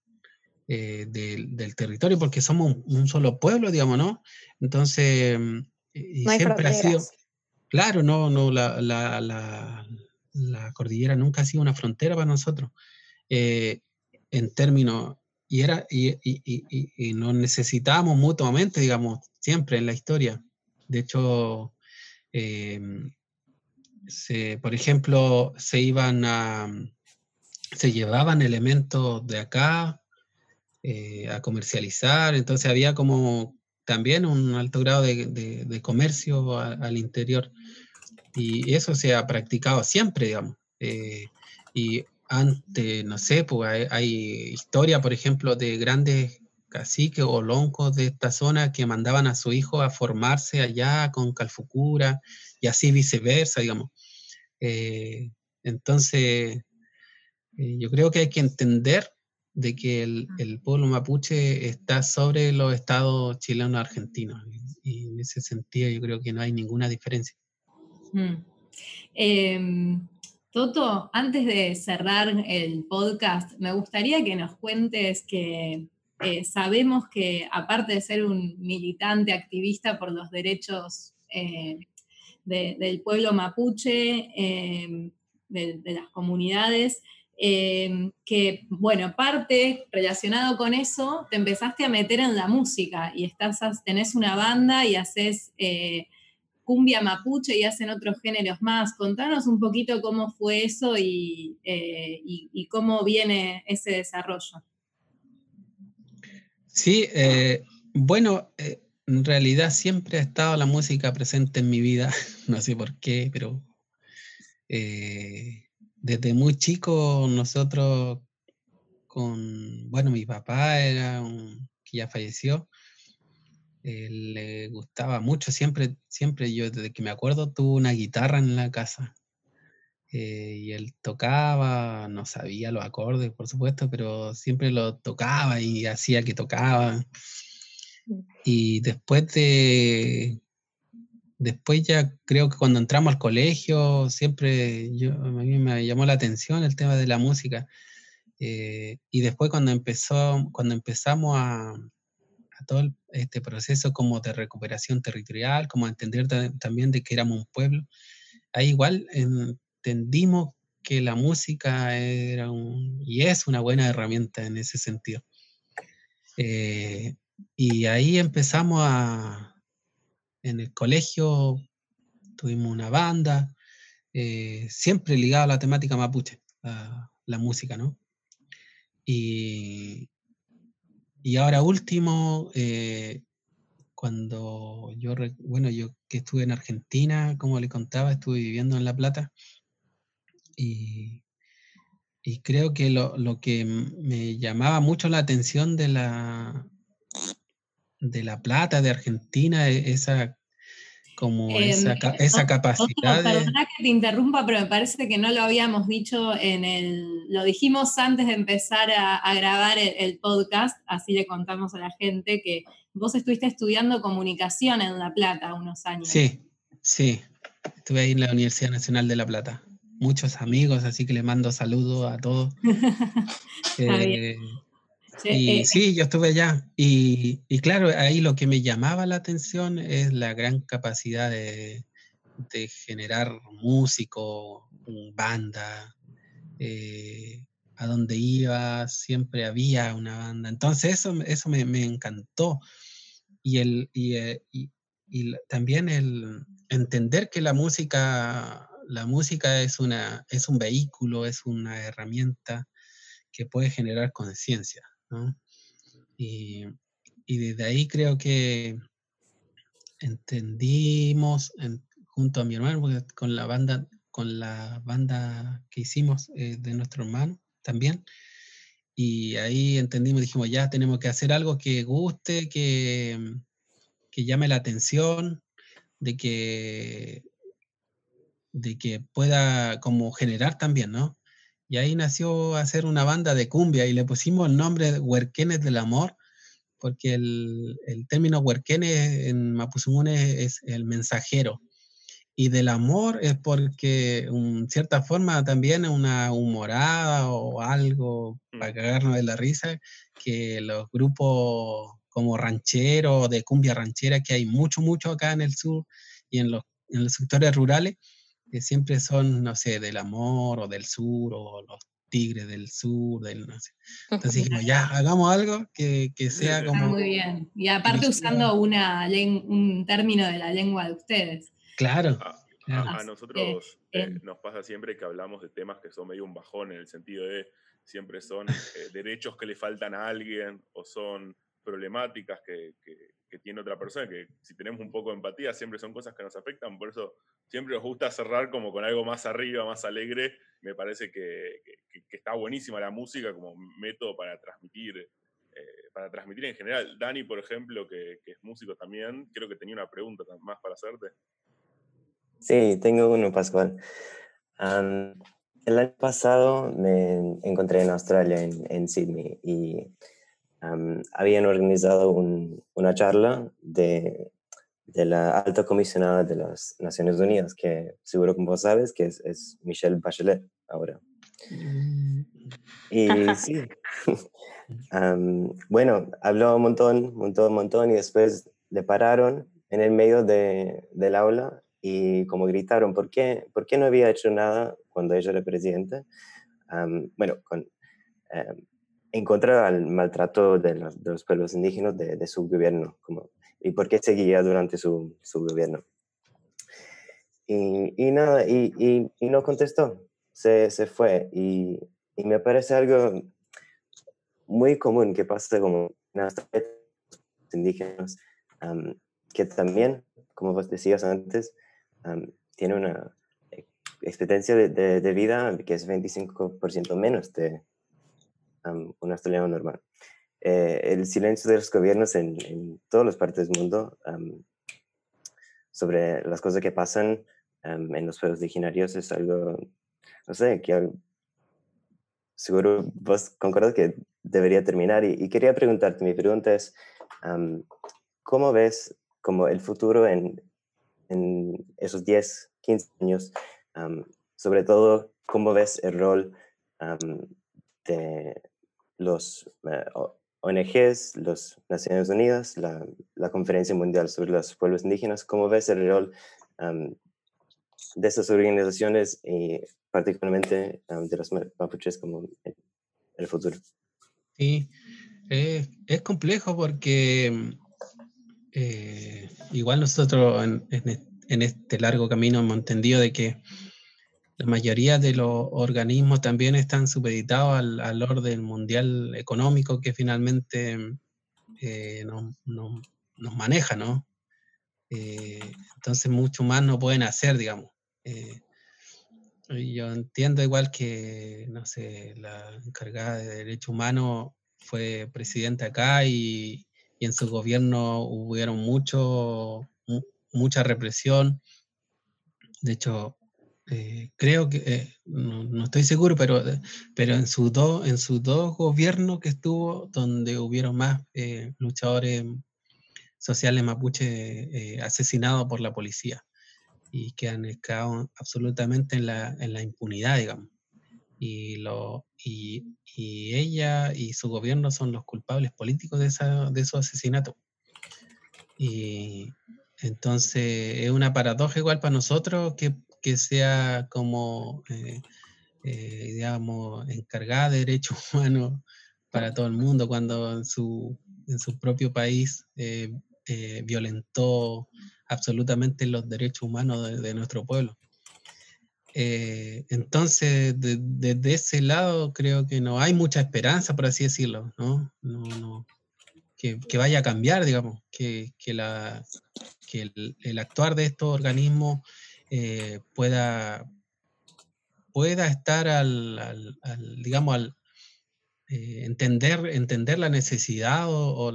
eh, del, territorio, porque somos un, solo pueblo, digamos, ¿no? Entonces, y siempre ha sido, claro, no, no, la, la cordillera nunca ha sido una frontera para nosotros. Eh, en términos, y, era, y, y, nos necesitábamos mutuamente, digamos, siempre en la historia. De hecho, por ejemplo, se iban a, se llevaban elementos de acá eh, a comercializar, entonces había como también un alto grado de, comercio al interior. Y eso se ha practicado siempre, digamos. Eh, y antes, no sé, pues hay, historia, por ejemplo, de grandes caciques o loncos de esta zona que mandaban a su hijo a formarse allá con Calfucura y así viceversa, digamos. Eh, entonces, eh, yo creo que hay que entender de que el, el, pueblo mapuche está sobre los estados chilenos argentinos. Y en ese sentido yo creo que no hay ninguna diferencia.
Mm. Em, Toto, antes de cerrar el podcast, me gustaría que nos cuentes que eh, sabemos que aparte de ser un militante activista por los derechos eh, del pueblo mapuche, em, de, las comunidades, em, que, bueno, aparte, relacionado con eso, te empezaste a meter en la música y estás, tenés una banda y haces eh, cumbia mapuche y hacen otros géneros más. Contanos un poquito cómo fue eso y, eh, cómo viene ese desarrollo.
Sí, eh, bueno, en realidad siempre ha estado la música presente en mi vida, no sé por qué, pero desde muy chico nosotros con, bueno, mi papá era un, que ya falleció, eh, le gustaba mucho, siempre, siempre yo desde que me acuerdo tuvo una guitarra en la casa. Eh, y él tocaba, no sabía los acordes, por supuesto, pero siempre lo tocaba y hacía que tocaba. Y después de, después ya creo que cuando entramos al colegio, siempre yo, a mí me llamó la atención el tema de la música. Eh, y después cuando empezó, cuando empezamos a, todo este proceso como de recuperación territorial, como entender también de que éramos un pueblo. Ahí igual entendimos que la música era un, y es una buena herramienta en ese sentido. Eh, y ahí empezamos a, en el colegio tuvimos una banda, eh, siempre ligada a la temática mapuche, a la música, ¿no? Y, y ahora último, eh, cuando yo, bueno, yo que estuve en Argentina, como le contaba, estuve viviendo en La Plata y, creo que lo, que me llamaba mucho la atención de la, de La Plata, de Argentina, e, esa como em, esa, esa, capacidad.
Perdona que te interrumpa, pero me parece que no lo habíamos dicho en el, lo dijimos antes de empezar a, grabar el, podcast, así le contamos a la gente que vos estuviste estudiando comunicación en La Plata unos años.
Sí, sí, estuve ahí en la Universidad Nacional de La Plata. Muchos amigos, así que le mando saludos a todos. eh, y eh, sí, yo estuve allá. Y, claro, ahí lo que me llamaba la atención es la gran capacidad de, generar músico, banda. Eh, a donde iba siempre había una banda. Entonces eso, eso me, encantó. Y, el, eh, y, también el entender que la música, la música es, una, es un vehículo, es una herramienta que puede generar conciencia. Y, desde ahí creo que entendimos junto a mi hermano, con la banda, con la banda que hicimos eh, de nuestro hermano también, y ahí entendimos, dijimos, ya tenemos que hacer algo que guste, que, que llame la atención, de que de que pueda como generar también, ¿no? Y ahí nació hacer una banda de cumbia y le pusimos el nombre de Huerquenes del Amor, porque el, el término Huerquenes en Mapuzungún es el mensajero. Y del amor es porque, en cierta forma, también es una humorada o algo para mm. cagarnos de la risa, que los grupos como rancheros, de cumbia ranchera, que hay mucho, mucho acá en el sur y en los, en los sectores rurales, que siempre son, no sé, del amor o del sur o los tigres del sur, del no sé. Entonces dijimos, ya, hagamos algo que, que sea como...
muy bien. Y aparte usando una, un término de la lengua de ustedes.
Claro.
A, nosotros eh, nos pasa siempre que hablamos de temas que son medio un bajón en el sentido de siempre son eh, derechos que le faltan a alguien o son problemáticas que, que, tiene otra persona, que si tenemos un poco de empatía siempre son cosas que nos afectan, por eso siempre nos gusta cerrar como con algo más arriba, más alegre, me parece que, que está buenísima la música como método para transmitir. Eh, para transmitir en general. Dani, por ejemplo, que, que es músico también, creo que tenía una pregunta más para hacerte.
Sí, tengo uno, Pascual. el año pasado me encontré en Australia, en, Sydney, y habían organizado una charla de, de, la alta comisionada de las Naciones Unidas, que seguro como vos sabes que es, Michelle Bachelet ahora. Mm. Y sí, bueno, habló un montón, un montón, un montón, y después le pararon en el medio de, del aula y como gritaron, ¿por qué, ¿por qué no había hecho nada cuando ella era presidenta? bueno, con, en contra del maltrato de los, de los pueblos indígenas de, de, su gobierno, como, y por qué seguía durante su, su gobierno. Y, y nada, y, y, y, no contestó, se, se fue, y, me parece algo muy común que pasa como en las indígenas, que también, como vos decías antes, tiene una expectancia de, de, vida que es 25% menos de un australiano normal. Eh, el silencio de los gobiernos en, en todas las partes del mundo sobre las cosas que pasan en los pueblos originarios es algo, no sé, que seguro vos concuerdas que debería terminar. Y, y, quería preguntarte, mi pregunta es, ¿cómo ves como el futuro en, en esos 10, 15 años, sobre todo cómo ves el rol de los eh, ONGs, las Naciones Unidas, la, la, Conferencia Mundial sobre los Pueblos Indígenas, cómo ves el rol de esas organizaciones y particularmente de los mapuches como en el futuro.
Sí, eh, es complejo porque eh, igual nosotros en, este largo camino hemos entendido de que la mayoría de los organismos también están supeditados al, orden mundial económico que finalmente eh, nos, maneja, ¿no? Eh, entonces mucho más no pueden hacer, digamos. yo entiendo igual que, no sé, la encargada de derechos humanos fue presidenta acá y, y en su gobierno hubieron mucho, mucha represión. De hecho, eh, creo que, eh, no, estoy seguro, pero, pero en sus dos en gobiernos que estuvo, donde hubieron más eh, luchadores sociales mapuche asesinados por la policía y que han estado absolutamente en la, en la impunidad, digamos y, lo, y, y, ella y su gobierno son los culpables políticos de, esa, de esos asesinatos. Y entonces es una paradoja igual para nosotros que, que sea como, eh, eh, digamos, encargada de derechos humanos para todo el mundo cuando en su, en su propio país eh, violentó absolutamente los derechos humanos de nuestro pueblo. Entonces, desde ese lado creo que no hay mucha esperanza, por así decirlo, ¿no? no, no que, que, vaya a cambiar, digamos, que, que, la, que el, el, actuar de estos organismos eh, pueda, pueda estar al, digamos, al eh, entender, entender la necesidad o,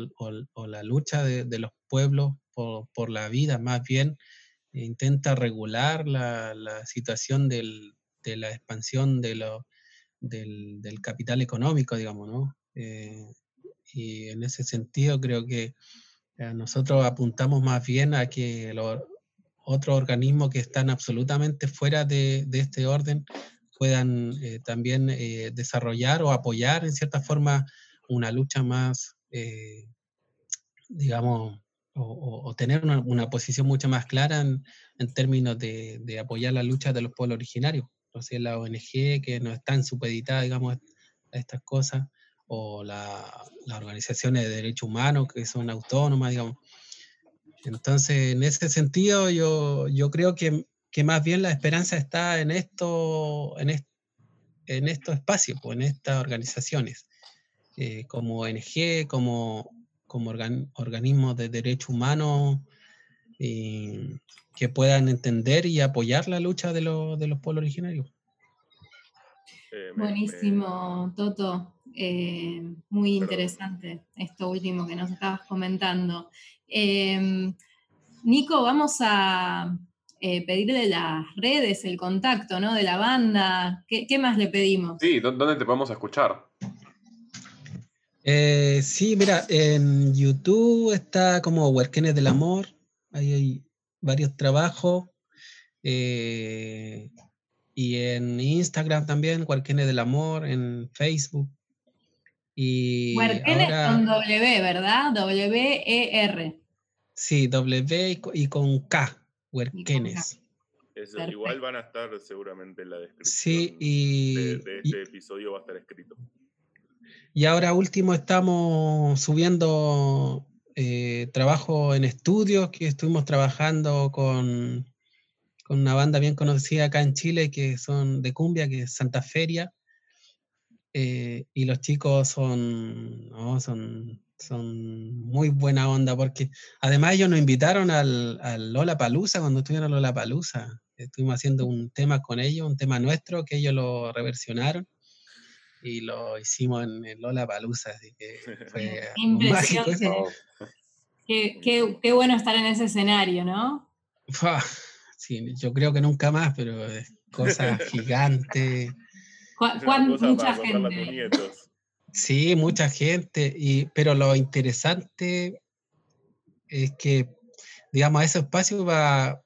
la lucha de, los pueblos por, la vida, más bien intenta regular la, situación de la expansión de lo, del, capital económico, digamos, ¿no? Eh, y en ese sentido creo que eh, nosotros apuntamos más bien a que los otros organismos que están absolutamente fuera de, este orden puedan eh, también desarrollar o apoyar en cierta forma una lucha más, digamos, o, tener una, posición mucho más clara en, términos de, de, apoyar la lucha de los pueblos originarios. Entonces la ONG que no están supeditadas, digamos, a estas cosas, o las organizaciones de derechos humanos que son autónomas, digamos. Entonces, en ese sentido, yo, yo creo que, que más bien la esperanza está en esto, en, en estos espacios, pues, en estas organizaciones, eh, como ONG, como, como organismos de derechos humanos, que puedan entender y apoyar la lucha de, de los pueblos originarios.
Eh, Buenísimo, Toto. Eh, muy interesante esto último que nos estabas comentando. Em, Nico, vamos a eh, pedirle las redes, el contacto ¿no? de la banda. ¿Qué, más le pedimos?
Sí, ¿dónde te podemos escuchar?
sí, mira, en YouTube está como Huerquenes del Amor. Ahí hay varios trabajos. Y en Instagram también, Huarquenes del Amor, en Facebook.
Y Huarquenes con W, ¿verdad? W-E-R.
Sí, W y con K.
Eso, igual van a estar seguramente en la descripción.
Sí, y,
de, este episodio va a estar escrito.
Y ahora último estamos subiendo eh, trabajo en estudios que estuvimos trabajando con con una banda bien conocida acá en Chile que son de cumbia, que es Santa Feria. Eh, y los chicos son, son, son muy buena onda porque además ellos nos invitaron al, al Lola Palusa cuando estuvieron Lola Palusa. Estuvimos haciendo un tema con ellos, un tema nuestro que ellos lo reversionaron y lo hicimos en el Lola Palusa, así que fue mágico
Qué, qué, qué, bueno estar en ese escenario, ¿no?
Sí, yo creo que nunca más, pero es cosa gigante.
mucha gente.
Sí, mucha gente, y, pero lo interesante es que, digamos, a ese espacio va,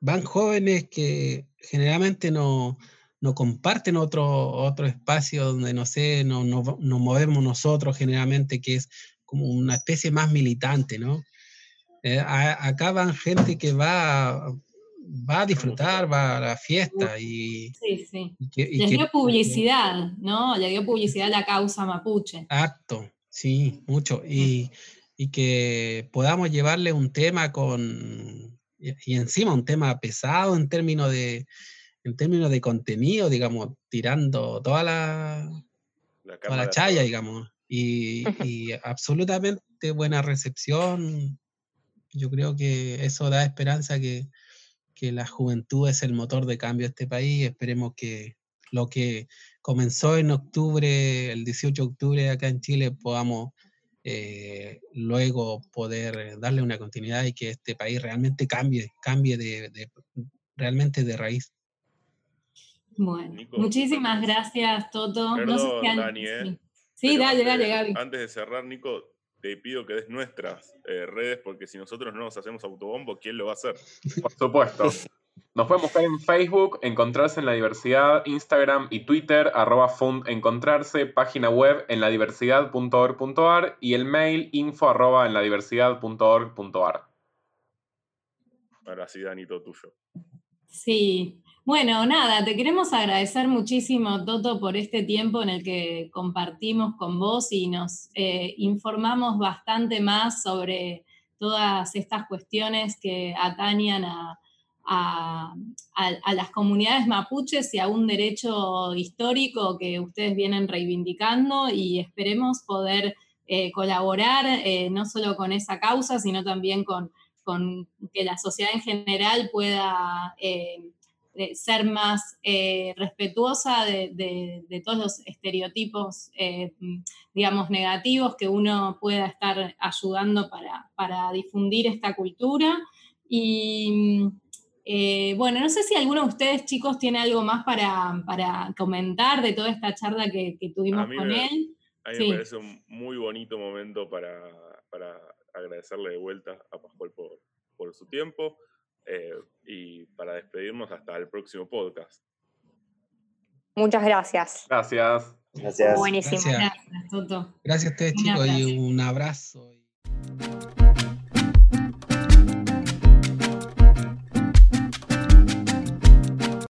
van jóvenes que generalmente no, no comparten otro, otro espacio donde, no sé, no, nos movemos nosotros generalmente, que es como una especie más militante, ¿no? Eh, acá van gente que va va a disfrutar, va a la fiesta y...
Sí, sí. Le dio publicidad, ¿no? Le dio publicidad a la causa mapuche.
Acto, sí, mucho. Y, que podamos llevarle un tema con... Y, encima un tema pesado en términos de, en términos de contenido, digamos, tirando toda la, toda la chaya, digamos. Y, y absolutamente buena recepción. Yo creo que eso da esperanza que, que la juventud es el motor de cambio de este país. Esperemos que lo que comenzó en octubre, el 18 de octubre acá en Chile, podamos eh, luego poder darle una continuidad y que este país realmente cambie, cambie de, realmente de raíz.
Bueno, muchísimas gracias, Toto.
no sé si Dani,
¿eh? Sí, dale, dale, Gaby.
Antes de cerrar, Nico, te pido que des nuestras eh, redes, porque si nosotros no nos hacemos autobombo, ¿quién lo va a hacer?
Por supuesto. Nos pueden buscar en Facebook, Encontrarse en la Diversidad, Instagram y Twitter, arroba fund encontrarse, página web en ladiversidad.org.ar y el mail info arroba en ladiversidad.org.ar.
Ahora sí, Danito, tuyo.
Sí, bueno, nada, te queremos agradecer muchísimo, Toto, por este tiempo en el que compartimos con vos y nos eh, informamos bastante más sobre todas estas cuestiones que atañan a, las comunidades mapuches y a un derecho histórico que ustedes vienen reivindicando y esperemos poder eh, colaborar eh, no solo con esa causa, sino también con, con que la sociedad en general pueda ser más eh, respetuosa de, todos los estereotipos, eh, digamos, negativos que uno pueda estar ayudando para, difundir esta cultura. Y, Eh, bueno, no sé si alguno de ustedes, chicos, tiene algo más para, para comentar de toda esta charla que, que tuvimos con
me,
él.
A mí me parece un muy bonito momento para, para agradecerle de vuelta a Pascual por, por su tiempo eh, y para despedirnos hasta el próximo podcast.
Muchas gracias.
Gracias.
Gracias.
Buenísimo.
Gracias, Toto.
Gracias a ustedes, chicos, y un abrazo.